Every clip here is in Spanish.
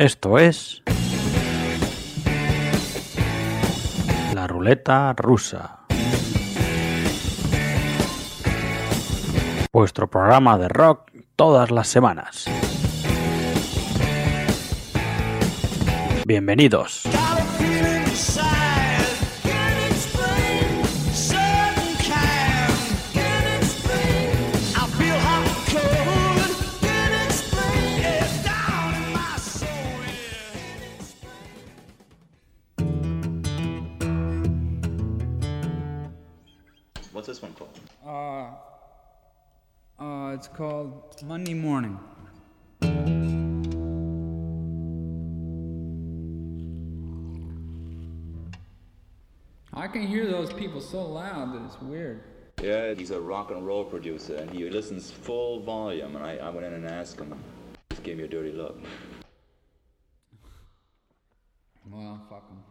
Esto es la ruleta rusa. Vuestro programa de rock todas las semanas. Bienvenidos. Monday Morning. I can hear those people so loud that it's weird. Yeah, he's a rock and roll producer, and he listens full volume. And I, I went in and asked him. Just gave me a dirty look. Well, fuck 'em.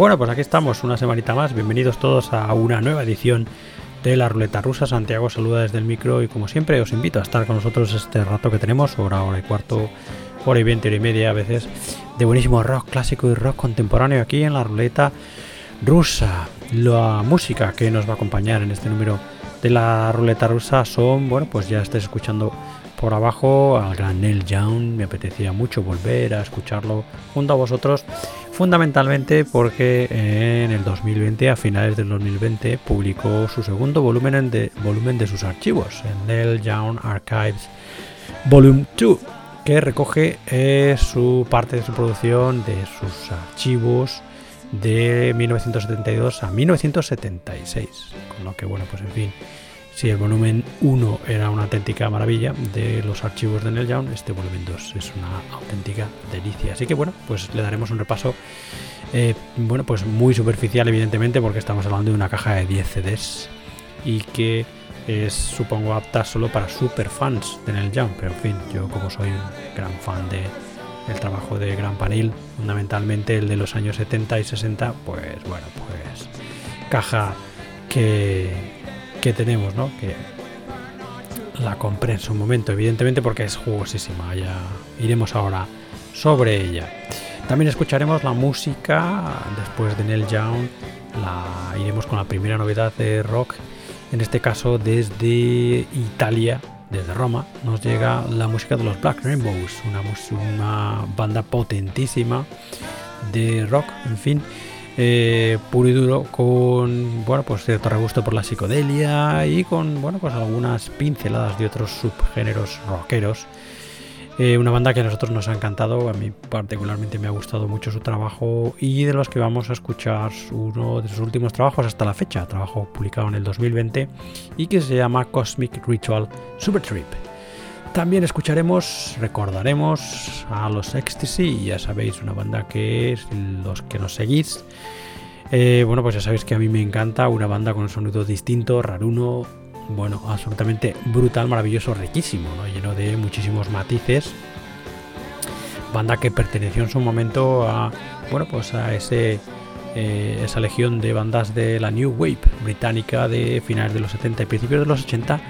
Bueno, pues aquí estamos, una semanita más. Bienvenidos todos a una nueva edición de la ruleta rusa. Santiago saluda desde el micro y como siempre os invito a estar con nosotros este rato que tenemos, hora, hora y cuarto, hora y veinte, hora y media a veces, de buenísimo rock clásico y rock contemporáneo aquí en la ruleta rusa. La música que nos va a acompañar en este número de la ruleta rusa son, bueno, pues ya estáis escuchando por abajo al gran Neil Young. Me apetecía mucho volver a escucharlo junto a vosotros, fundamentalmente porque en el 2020, a finales del 2020, publicó su segundo volumen, en de, volumen de sus archivos, el Neil Young Archives Volume 2, que recoge eh, su parte de su producción, de sus archivos de 1972 a 1976. Con lo que, bueno, pues en fin, si el volumen 1 era una auténtica maravilla de los archivos de Neil Young, este volumen 2 es una auténtica delicia. Así que, bueno, pues le daremos un repaso, eh, bueno, pues muy superficial, evidentemente, porque estamos hablando de una caja de 10 CDs y que es supongo apta solo para super fans de Neil Young, pero en fin, yo como soy un gran fan de el trabajo de Gran Panil, fundamentalmente el de los años 70 y 60, pues bueno, pues caja que, que tenemos, ¿no? Que la compré en su momento, evidentemente porque es jugosísima, ya iremos ahora sobre ella. También escucharemos la música después de Neil Young, la iremos con la primera novedad de rock, en este caso desde Italia, desde Roma, nos llega la música de los Black Rainbows, una, una banda potentísima de rock, en fin, eh, puro y duro, con bueno, pues cierto regusto por la psicodelia y con bueno, pues algunas pinceladas de otros subgéneros rockeros. Eh, una banda que a nosotros nos ha encantado, a mí particularmente me ha gustado mucho su trabajo y de los que vamos a escuchar uno de sus últimos trabajos hasta la fecha, trabajo publicado en el 2020 y que se llama Cosmic Ritual Super Trip. También escucharemos, recordaremos a los Ecstasy, ya sabéis, una banda que es los que nos seguís. Eh, bueno, pues ya sabéis que a mí me encanta una banda con un sonido distinto, raruno, bueno, absolutamente brutal, maravilloso, riquísimo, ¿no? lleno de muchísimos matices. Banda que perteneció en su momento a, bueno, pues a ese, eh, esa legión de bandas de la New Wave británica de finales de los 70 y principios de los 80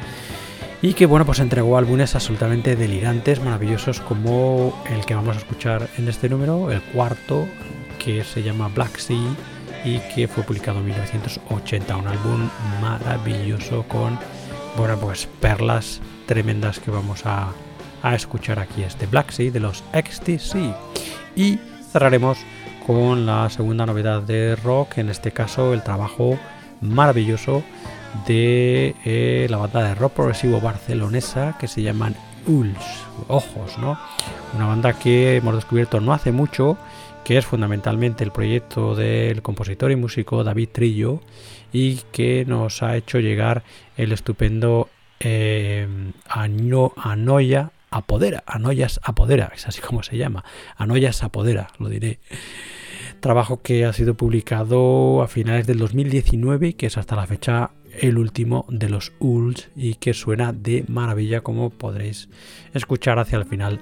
y que bueno pues entregó álbumes absolutamente delirantes, maravillosos como el que vamos a escuchar en este número, el cuarto que se llama Black Sea y que fue publicado en 1980, un álbum maravilloso con bueno pues perlas tremendas que vamos a, a escuchar aquí este Black Sea de los XTC y cerraremos con la segunda novedad de rock, en este caso el trabajo maravilloso de eh, la banda de rock progresivo barcelonesa que se llaman Uls, Ojos, ¿no? Una banda que hemos descubierto no hace mucho, que es fundamentalmente el proyecto del compositor y músico David Trillo y que nos ha hecho llegar el estupendo eh, Ano- Apodera, Anoyas Apodera, es así como se llama, Anoyas Apodera, lo diré trabajo que ha sido publicado a finales del 2019 y que es hasta la fecha el último de los ULS y que suena de maravilla como podréis escuchar hacia el final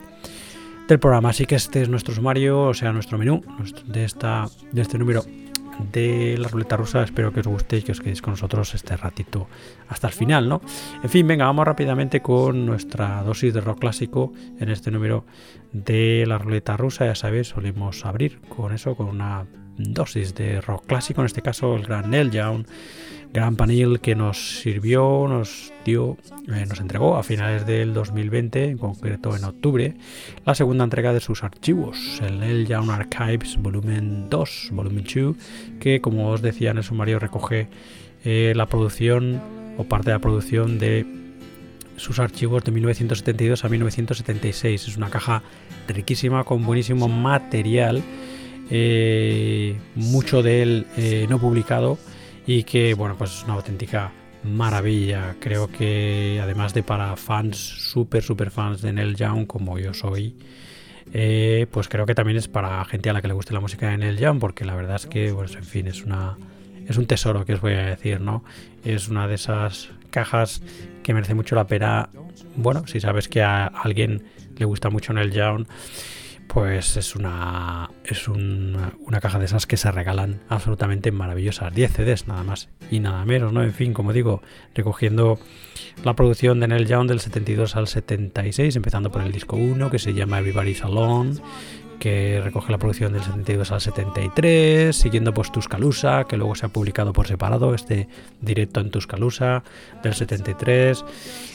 del programa. Así que este es nuestro sumario, o sea, nuestro menú de, esta, de este número de la ruleta rusa. Espero que os guste y que os quedéis con nosotros este ratito hasta el final, ¿no? En fin, venga, vamos rápidamente con nuestra dosis de rock clásico en este número de la ruleta rusa. Ya sabéis, solemos abrir con eso, con una dosis de rock clásico, en este caso el gran Neil Young, gran panel que nos sirvió, nos dio, eh, nos entregó a finales del 2020, en concreto en octubre, la segunda entrega de sus archivos, el Neil Young Archives volumen 2, volumen 2, que como os decía en el sumario recoge eh, la producción o parte de la producción de sus archivos de 1972 a 1976. Es una caja riquísima con buenísimo material, eh, mucho de él eh, no publicado y que bueno pues es una auténtica maravilla. Creo que además de para fans, súper súper fans de Neil Young como yo soy. eh, pues creo que también es para gente a la que le guste la música de Neil Young, porque la verdad es que, pues, en fin, es una es un tesoro que os voy a decir, ¿no? Es una de esas cajas que merece mucho la pena. Bueno, si sabes que a alguien le gusta mucho Neil Young, pues es una es una, una caja de esas que se regalan absolutamente maravillosas. 10 CDs nada más y nada menos, ¿no? En fin, como digo, recogiendo la producción de Neil Young del 72 al 76, empezando por el disco 1 que se llama Everybody's Alone, que recoge la producción del 72 al 73, siguiendo pues Tuscaloosa, que luego se ha publicado por separado, este directo en Tuscaloosa del 73,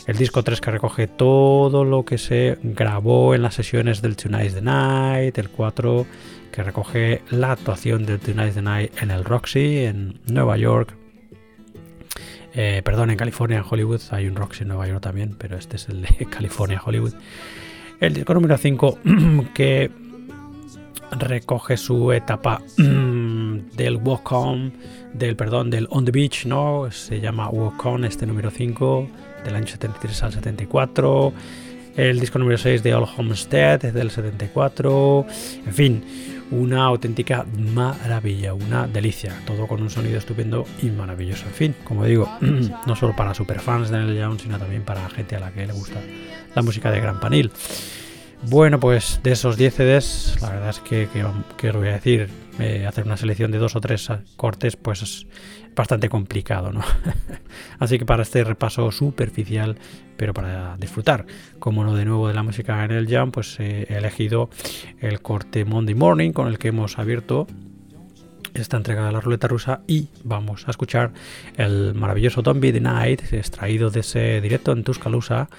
el disco 3 que recoge todo lo que se grabó en las sesiones del Tonight's the Night, el 4 que recoge la actuación del Tonight's the Night en el Roxy en Nueva York, eh, perdón, en California, en Hollywood, hay un Roxy en Nueva York también, pero este es el de California, Hollywood. El disco número 5 que recoge su etapa mm, del Walk On, del perdón, del On the Beach, ¿no? Se llama Walk On, este número 5, del año 73 al 74. El disco número 6 de All Homestead es del 74. En fin, una auténtica maravilla, una delicia. Todo con un sonido estupendo y maravilloso. En fin, como digo, no solo para superfans de Neil Young, sino también para gente a la que le gusta la música de Gran Panil. Bueno, pues de esos 10 CDs, la verdad es que, que, os voy a decir, eh, hacer una selección de dos o tres cortes, pues es bastante complicado, ¿no? Así que para este repaso superficial, pero para disfrutar, como no de nuevo de la música en el jam, pues he elegido el corte Monday Morning con el que hemos abierto esta entrega de la ruleta rusa y vamos a escuchar el maravilloso Don't the Night extraído de ese directo en Tuscaloosa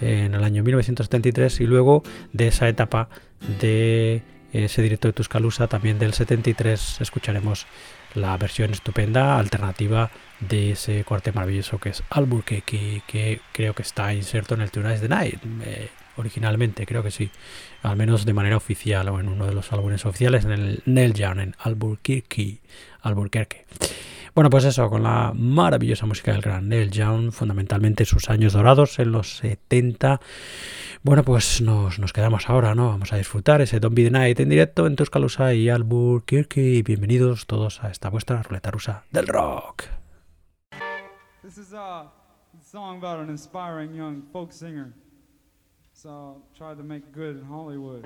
en el año 1973 y luego de esa etapa de ese directo de Tuscaloosa también del 73 escucharemos la versión estupenda alternativa de ese corte maravilloso que es Albuquerque que creo que está inserto en el Tonight's the Night eh, originalmente, creo que sí, al menos de manera oficial o en uno de los álbumes oficiales en el Young en Albuquerque, Albuquerque. Bueno, pues eso, con la maravillosa música del gran Neil Young, fundamentalmente sus años dorados en los 70. Bueno, pues nos, nos quedamos ahora, ¿no? Vamos a disfrutar ese Don't Be the Night en directo en Tuscaloosa y Albuquerque. Bienvenidos todos a esta vuestra ruleta rusa del rock. This is a song about an inspiring young folk singer. So tried to make good in Hollywood.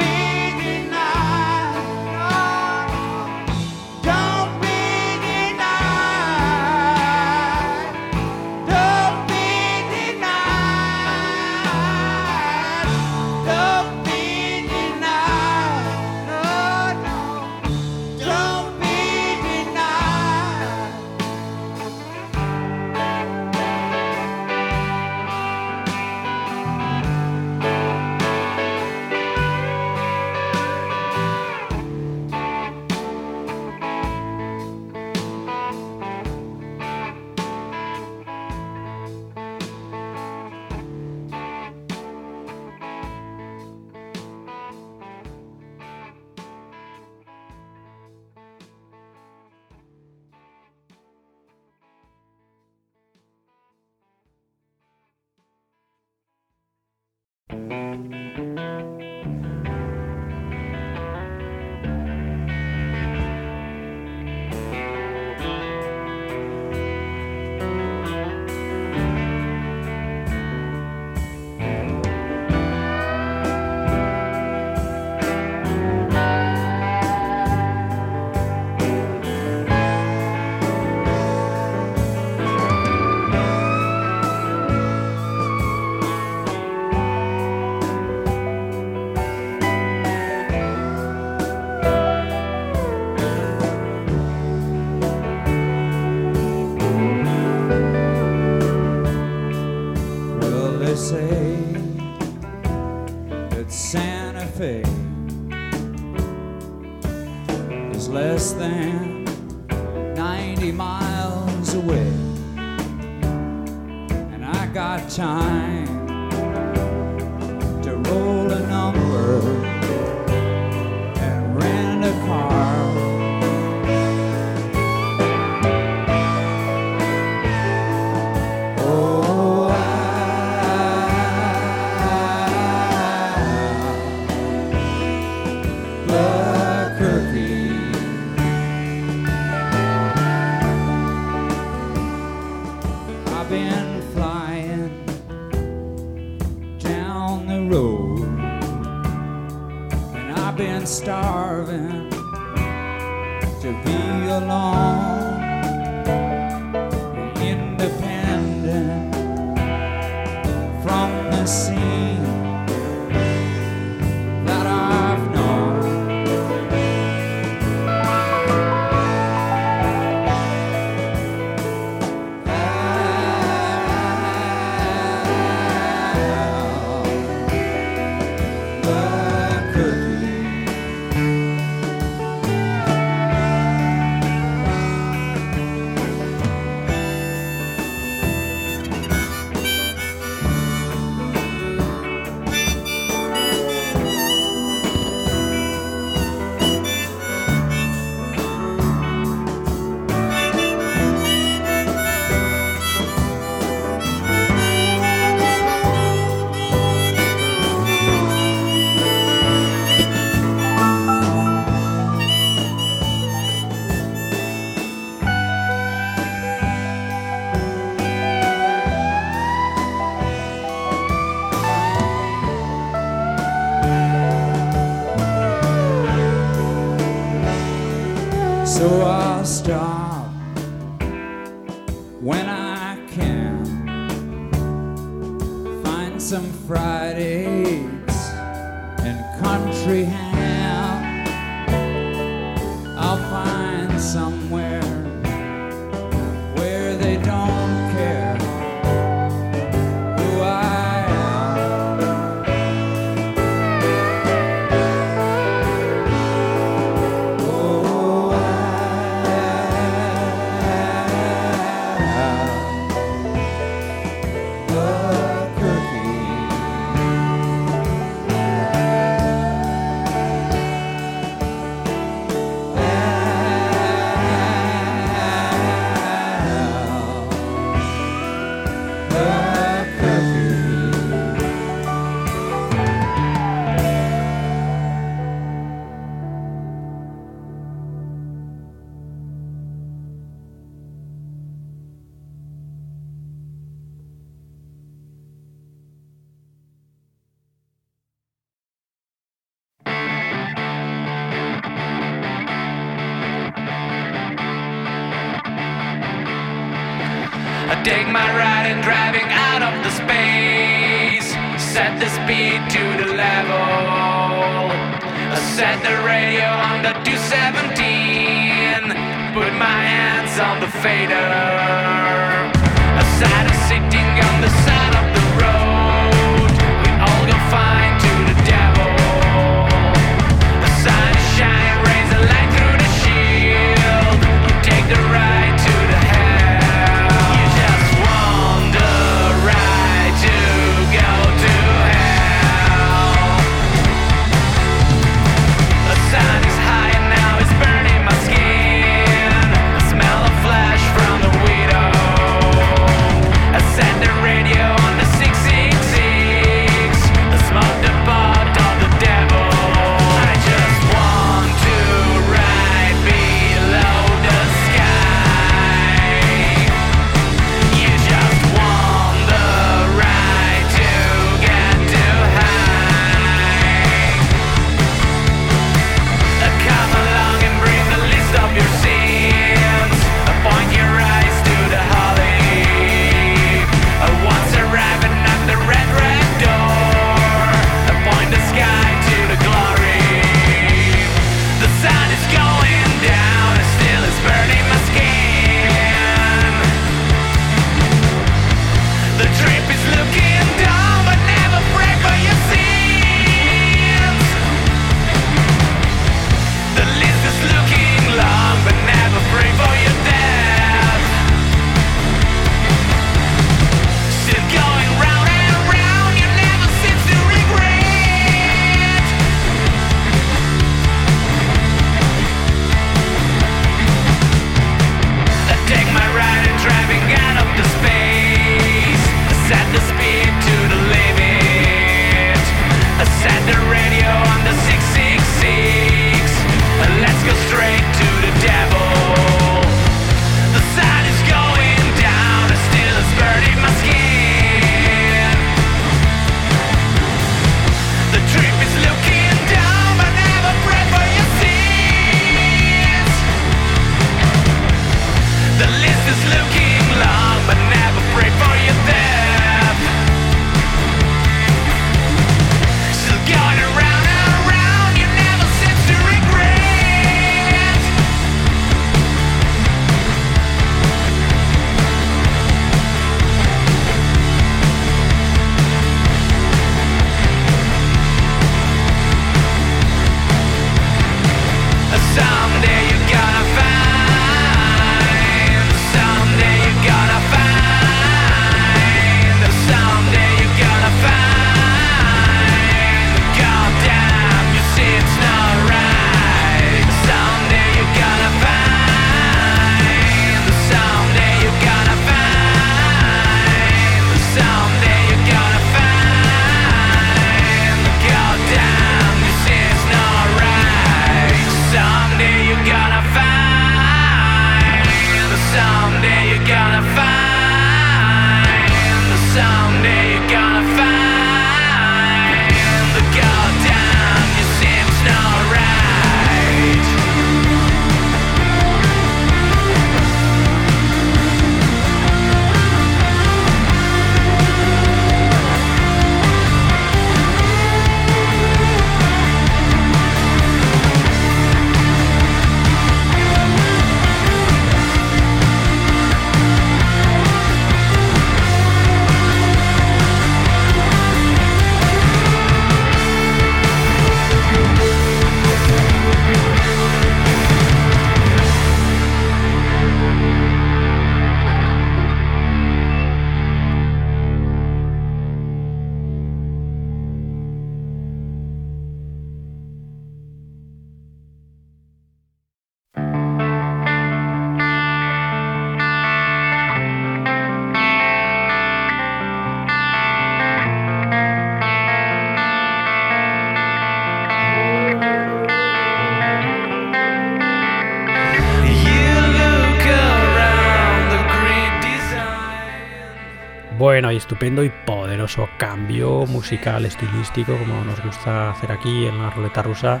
Bueno, y estupendo y poderoso cambio musical, estilístico, como nos gusta hacer aquí en la ruleta rusa,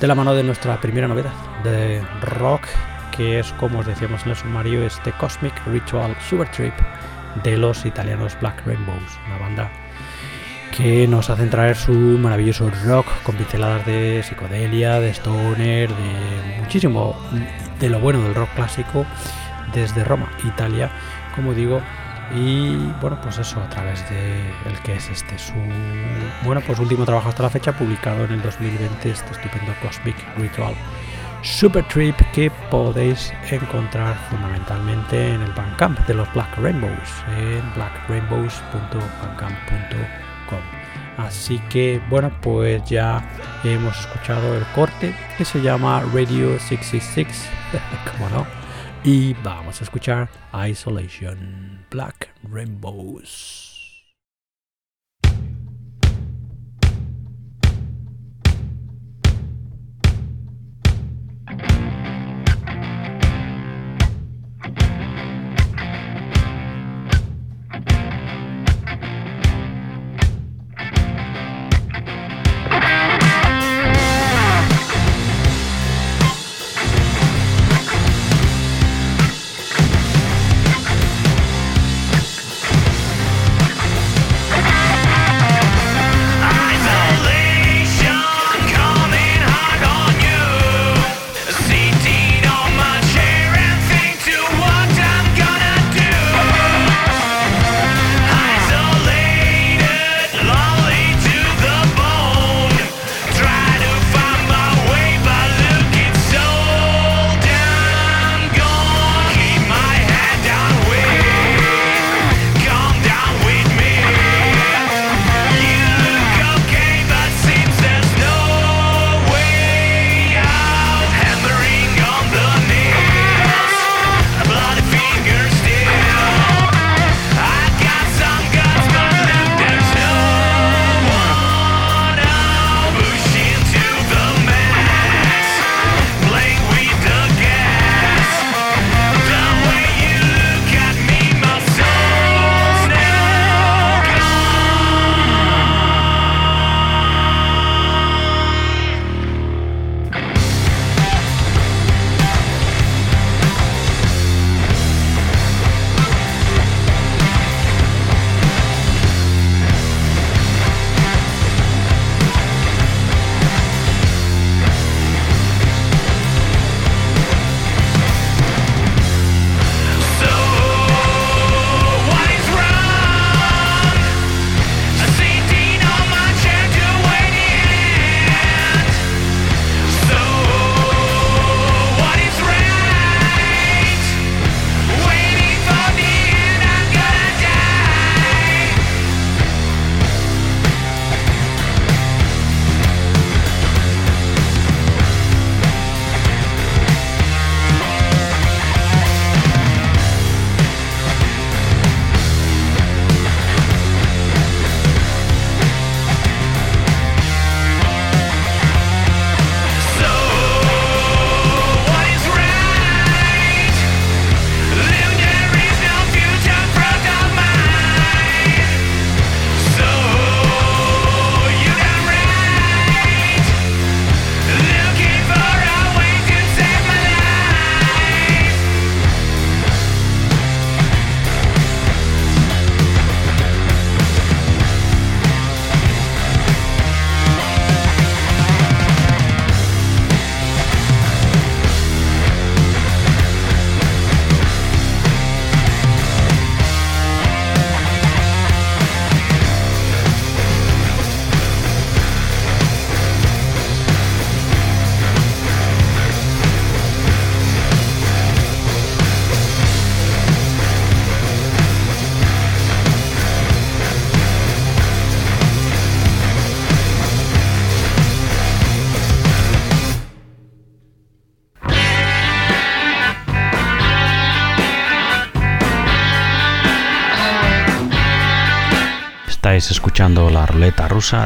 de la mano de nuestra primera novedad de rock, que es, como os decíamos en el sumario, este Cosmic Ritual Super Trip de los italianos Black Rainbows, una banda que nos hacen traer su maravilloso rock con pinceladas de psicodelia, de stoner, de muchísimo de lo bueno del rock clásico desde Roma, Italia, como digo, y bueno, pues eso a través de el que es este su bueno, pues último trabajo hasta la fecha publicado en el 2020 este estupendo Cosmic Ritual Super Trip que podéis encontrar fundamentalmente en el Bandcamp de los Black Rainbows en blackrainbows.bandcamp.com. Así que bueno, pues ya hemos escuchado el corte que se llama Radio 666, como no, y vamos a escuchar Isolation Black Rainbows.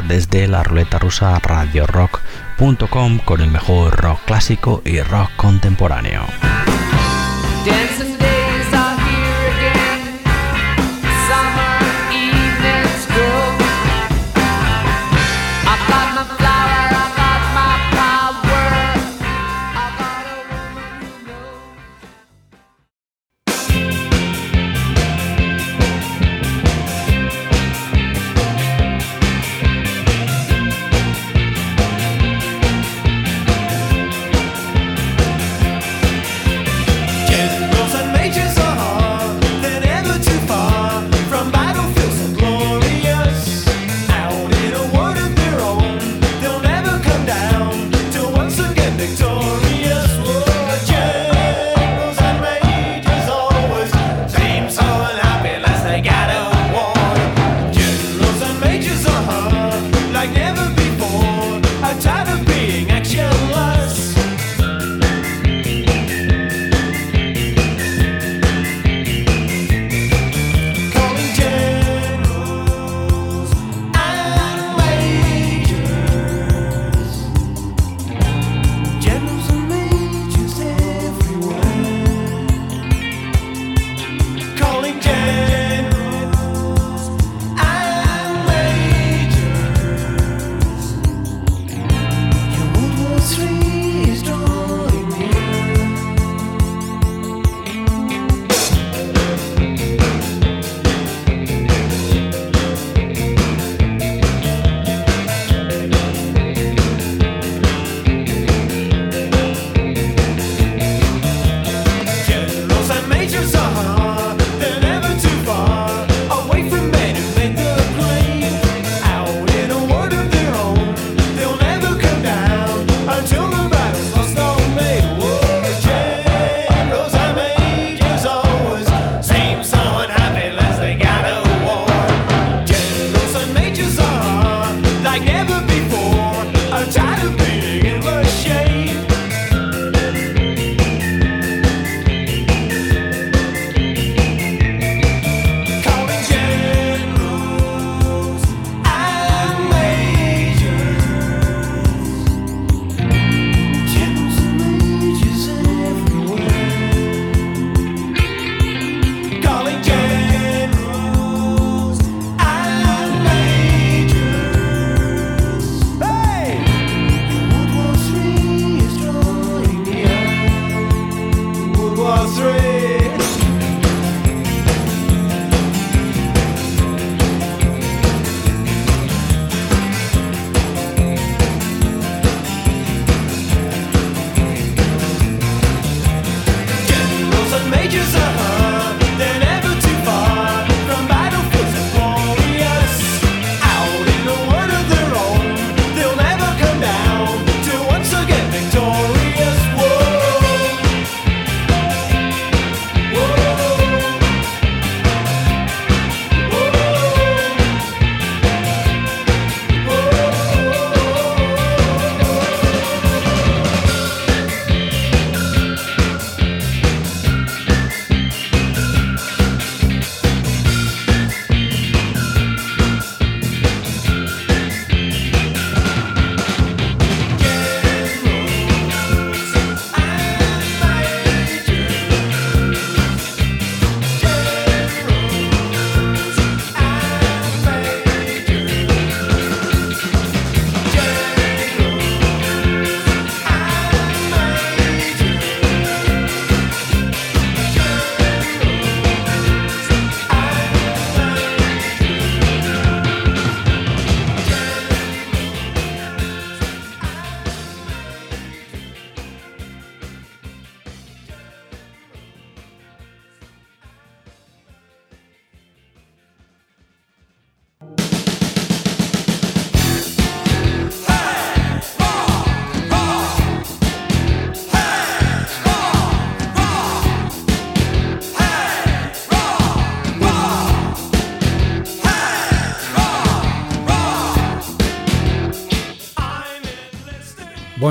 Desde la ruleta rusa radiorock.com con el mejor rock clásico y rock contemporáneo.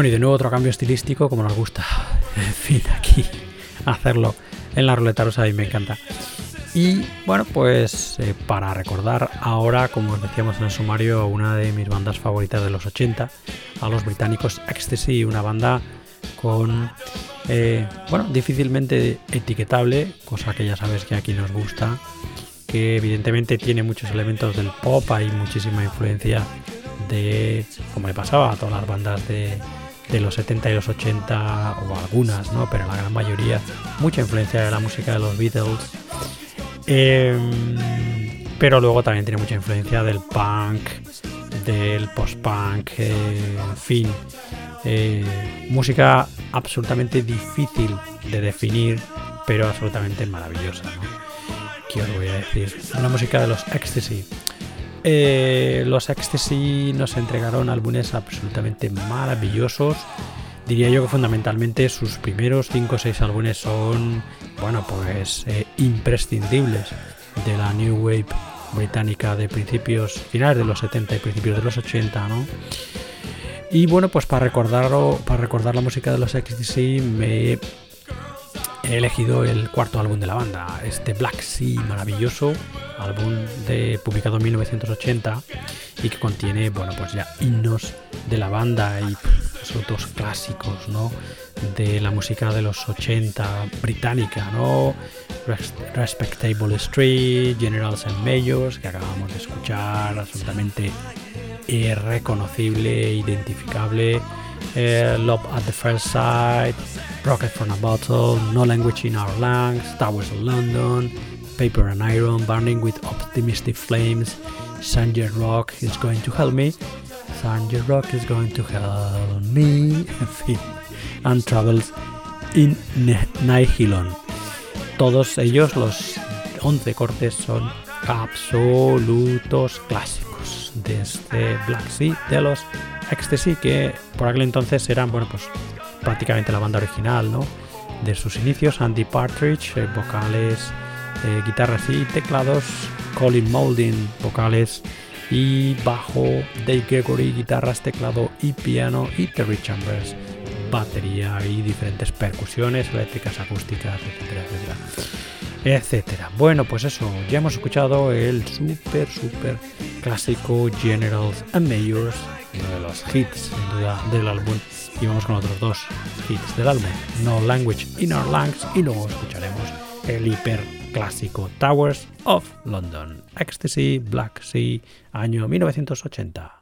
Y de nuevo otro cambio estilístico, como nos gusta. En fin, aquí hacerlo en la ruleta rusa, a mí me encanta. Y bueno, pues eh, para recordar ahora, como os decíamos en el sumario, una de mis bandas favoritas de los 80, a los británicos Ecstasy, una banda con, eh, bueno, difícilmente etiquetable, cosa que ya sabes que aquí nos gusta, que evidentemente tiene muchos elementos del pop, hay muchísima influencia de, como le pasaba a todas las bandas de, de los 70 y los 80, o algunas, ¿no? Pero la gran mayoría, mucha influencia de la música de los Beatles. Em, pero luego también tiene mucha influencia del punk, del post-punk, eh, en fin. eh, música absolutamente difícil de definir, pero absolutamente maravillosa. ¿no? ¿Qué os voy a decir? La música de los Ecstasy. Eh, los Ecstasy nos entregaron álbumes absolutamente maravillosos diría yo que fundamentalmente sus primeros 5 o 6 álbumes son, bueno, pues eh, imprescindibles de la New Wave británica de principios, finales de los 70 y principios de los 80, ¿no? Y bueno, pues para recordarlo, para recordar la música de los XTC me he elegido el cuarto álbum de la banda, este Black Sea maravilloso, álbum de publicado en 1980 y que contiene, bueno, pues ya himnos de la banda y asuntos clásicos, ¿no? De la música de los 80 británica, ¿no? Res- Respectable Street, Generals and Majors, que acabamos de escuchar, absolutamente irreconocible, identificable. eh, Love at the First Sight, Rocket from a Bottle, No Language in Our Lungs, Towers of London, Paper and Iron, Burning with Optimistic Flames, Sanger Rock is going to help me, Sanger Rock is going to help me, en fin, and Travels in Nihilon. Todos ellos, los 11 cortes, son absolutos clásicos de este Black Sea de los Ecstasy, que por aquel entonces eran, bueno, pues prácticamente la banda original, ¿no? De sus inicios, Andy Partridge, eh, vocales, eh, guitarras y teclados, Colin Moulding, vocales y bajo, Dave Gregory, guitarras, teclado y piano, y Terry Chambers, batería y diferentes percusiones eléctricas, acústicas, etcétera, etcétera etcétera. Bueno, pues eso, ya hemos escuchado el super, super clásico Generals and Majors, uno de los hits, sin duda, del álbum. Y vamos con otros dos hits del álbum, No Language in Our Lungs, y luego escucharemos el hiper clásico Towers of London, Ecstasy, Black Sea, año 1980.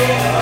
Yeah.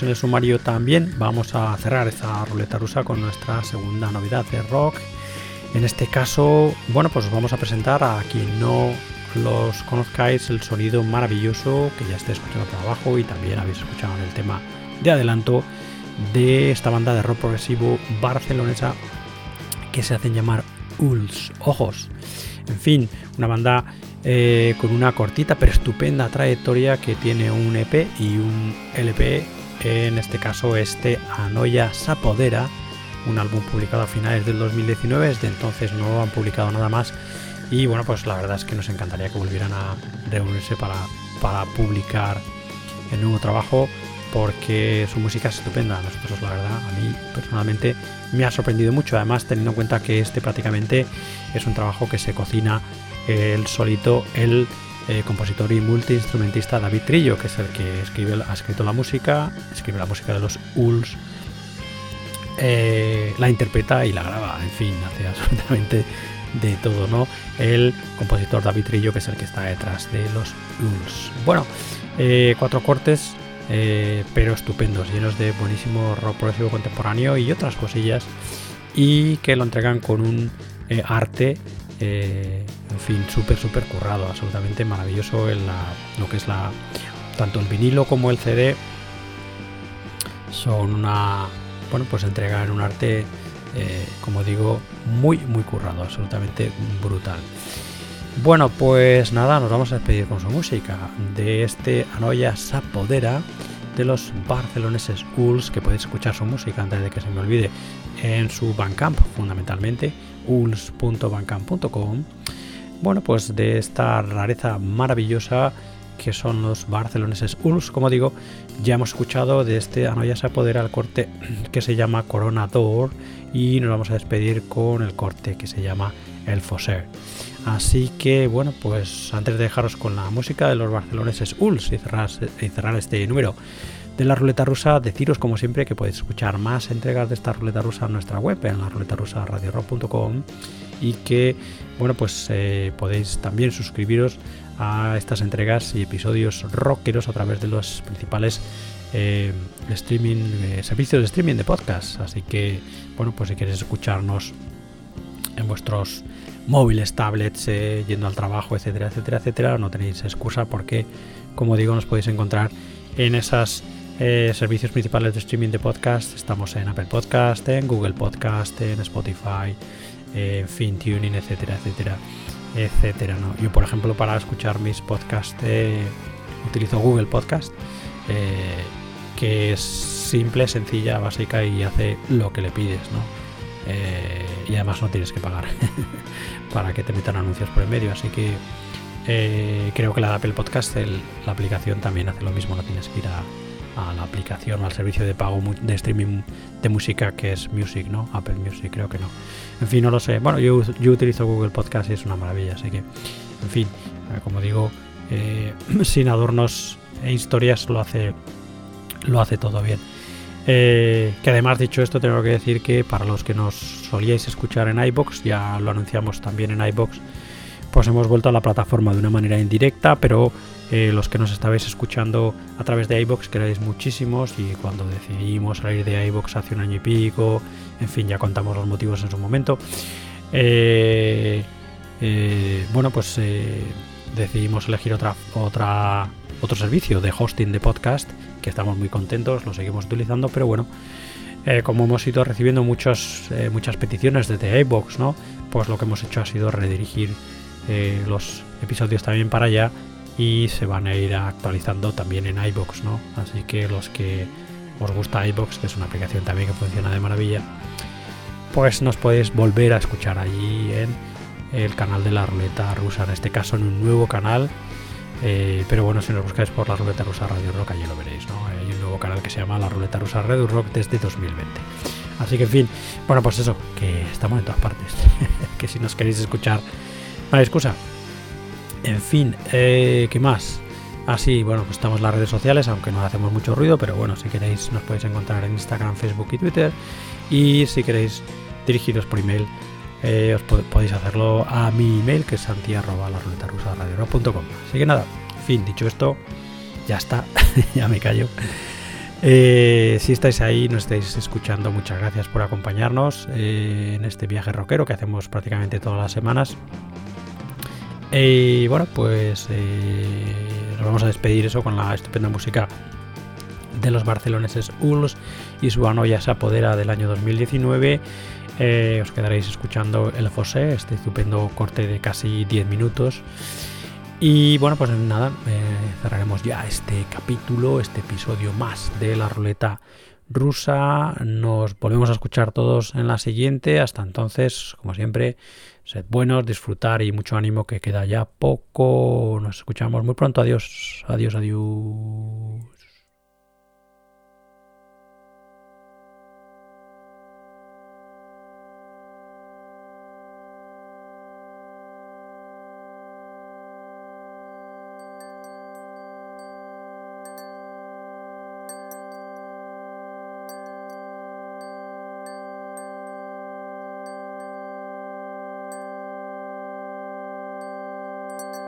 En el sumario también, vamos a cerrar esta ruleta rusa con nuestra segunda novedad de rock. En este caso, bueno, pues os vamos a presentar a quien no los conozcáis el sonido maravilloso que ya estáis escuchando por abajo y también habéis escuchado en el tema de adelanto de esta banda de rock progresivo barcelonesa que se hacen llamar Uls, ojos. En fin, una banda eh, con una cortita pero estupenda trayectoria que tiene un EP y un LP, en este caso este Anoya Sapodera, un álbum publicado a finales del 2019, desde entonces no han publicado nada más y bueno, pues la verdad es que nos encantaría que volvieran a reunirse para, para publicar el nuevo trabajo porque su música es estupenda. Nosotros, la verdad, a mí personalmente me ha sorprendido mucho. Además, teniendo en cuenta que este prácticamente es un trabajo que se cocina el solito, el eh, compositor y multiinstrumentista David Trillo, que es el que escribe, ha escrito la música, escribe la música de los Uls, eh, la interpreta y la graba. En fin, hace absolutamente de todo, ¿no? El compositor David Trillo, que es el que está detrás de los Uls. Bueno, eh, cuatro cortes pero estupendos, llenos de buenísimo rock progresivo contemporáneo y otras cosillas, y que lo entregan con un arte, en fin, súper, súper currado, absolutamente maravilloso en la, lo que es la, tanto el vinilo como el CD, son una, bueno, pues entregan un arte, como digo, muy, muy currado, absolutamente brutal. Bueno, pues nada, nos vamos a despedir con su música de este Anoya Sapodera de los barceloneses Uls, que podéis escuchar su música antes de que se me olvide en su Bandcamp, fundamentalmente, uls.bandcamp.com. Bueno, pues de esta rareza maravillosa que son los barceloneses Uls, como digo, ya hemos escuchado de este Anoya Sapodera el corte que se llama Corona Door y nos vamos a despedir con el corte que se llama el Foser. Así que bueno, pues antes de dejaros con la música de los barceloneses ULS y cerrar, y cerrar este número de la ruleta rusa, deciros como siempre que podéis escuchar más entregas de esta ruleta rusa en nuestra web, en la ruleta rusa y que bueno pues eh, podéis también suscribiros a estas entregas y episodios rockeros a través de los principales eh, streaming eh, servicios de streaming de podcast. Así que bueno pues si queréis escucharnos en vuestros móviles, tablets, yendo al trabajo, etcétera, etcétera, etcétera, no tenéis excusa porque, como digo, nos podéis encontrar en esos servicios principales de streaming de podcast. Estamos en Apple Podcast, en Google Podcast, en Spotify, en FinTuning, etcétera, etcétera, etcétera. ¿no? Yo, por ejemplo, para escuchar mis podcasts eh, utilizo Google Podcast, eh, que es simple, sencilla, básica y hace lo que le pides, ¿no? Eh, y además no tienes que pagar para que te metan anuncios por el medio. Así que eh, creo que la de Apple Podcast, la aplicación también hace lo mismo. No tienes que ir a, a la aplicación al servicio de pago de streaming de música que es Music, ¿no? Apple Music, creo que no. En fin, no lo sé. Bueno, yo, yo utilizo Google Podcast y es una maravilla. Así que, en fin, eh, como digo, eh, sin adornos e historias lo hace, lo hace todo bien. Eh, que además, dicho esto, tengo que decir que para los que nos solíais escuchar en iBox, ya lo anunciamos también en iBox, pues hemos vuelto a la plataforma de una manera indirecta, pero eh, los que nos estabais escuchando a través de iBox, que erais muchísimos, y cuando decidimos salir de iBox hace un año y pico, en fin, ya contamos los motivos en su momento. eh, eh, bueno, pues decidimos elegir otra, otra, otro servicio de hosting de podcast que estamos muy contentos, lo seguimos utilizando, pero bueno, como hemos ido recibiendo muchos, muchas peticiones desde iBox, ¿no? Pues lo que hemos hecho ha sido redirigir los episodios también para allá y se van a ir actualizando también en iBox, ¿no? Así que los que os gusta iBox, que es una aplicación también que funciona de maravilla, pues nos podéis volver a escuchar allí en el canal de la ruleta rusa, en este caso en un nuevo canal. Eh, pero bueno, si nos buscáis por la ruleta rusa Radio Rock, allí lo veréis, ¿no? Hay un nuevo canal que se llama la ruleta rusa Radio Rock desde 2020. Así que en fin, bueno, pues eso, que estamos en todas partes. que si nos queréis escuchar, no hay excusa. En fin, eh, ¿qué más? Así, bueno, pues estamos en las redes sociales, aunque no hacemos mucho ruido, pero bueno, si queréis nos podéis encontrar en Instagram, Facebook y Twitter. Y si queréis dirigiros por email, eh, os pod- podéis hacerlo a mi email, que es santi arroba la ruleta rusa radio rock punto com. Así que nada, fin, dicho esto, ya está, ya me callo. Eh, si estáis ahí, nos estáis escuchando, muchas gracias por acompañarnos eh, en este viaje rockero que hacemos prácticamente todas las semanas. Y bueno, pues eh, nos vamos a despedir eso con la estupenda música de los barceloneses Uls y su anoya se apodera del año 2019. Eh, os quedaréis escuchando el Fosé, este estupendo corte de casi 10 minutos. Y bueno, pues nada, eh, cerraremos ya este capítulo, este episodio más de la ruleta rusa. Nos volvemos a escuchar todos en la siguiente. Hasta entonces, como siempre, sed buenos, disfrutar y mucho ánimo que queda ya poco. Nos escuchamos muy pronto. Adiós, adiós, adiós.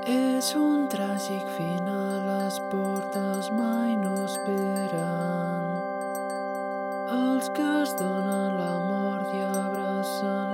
És un tràgic final, les portes mai no esperen. Els que es donen la mort i abracen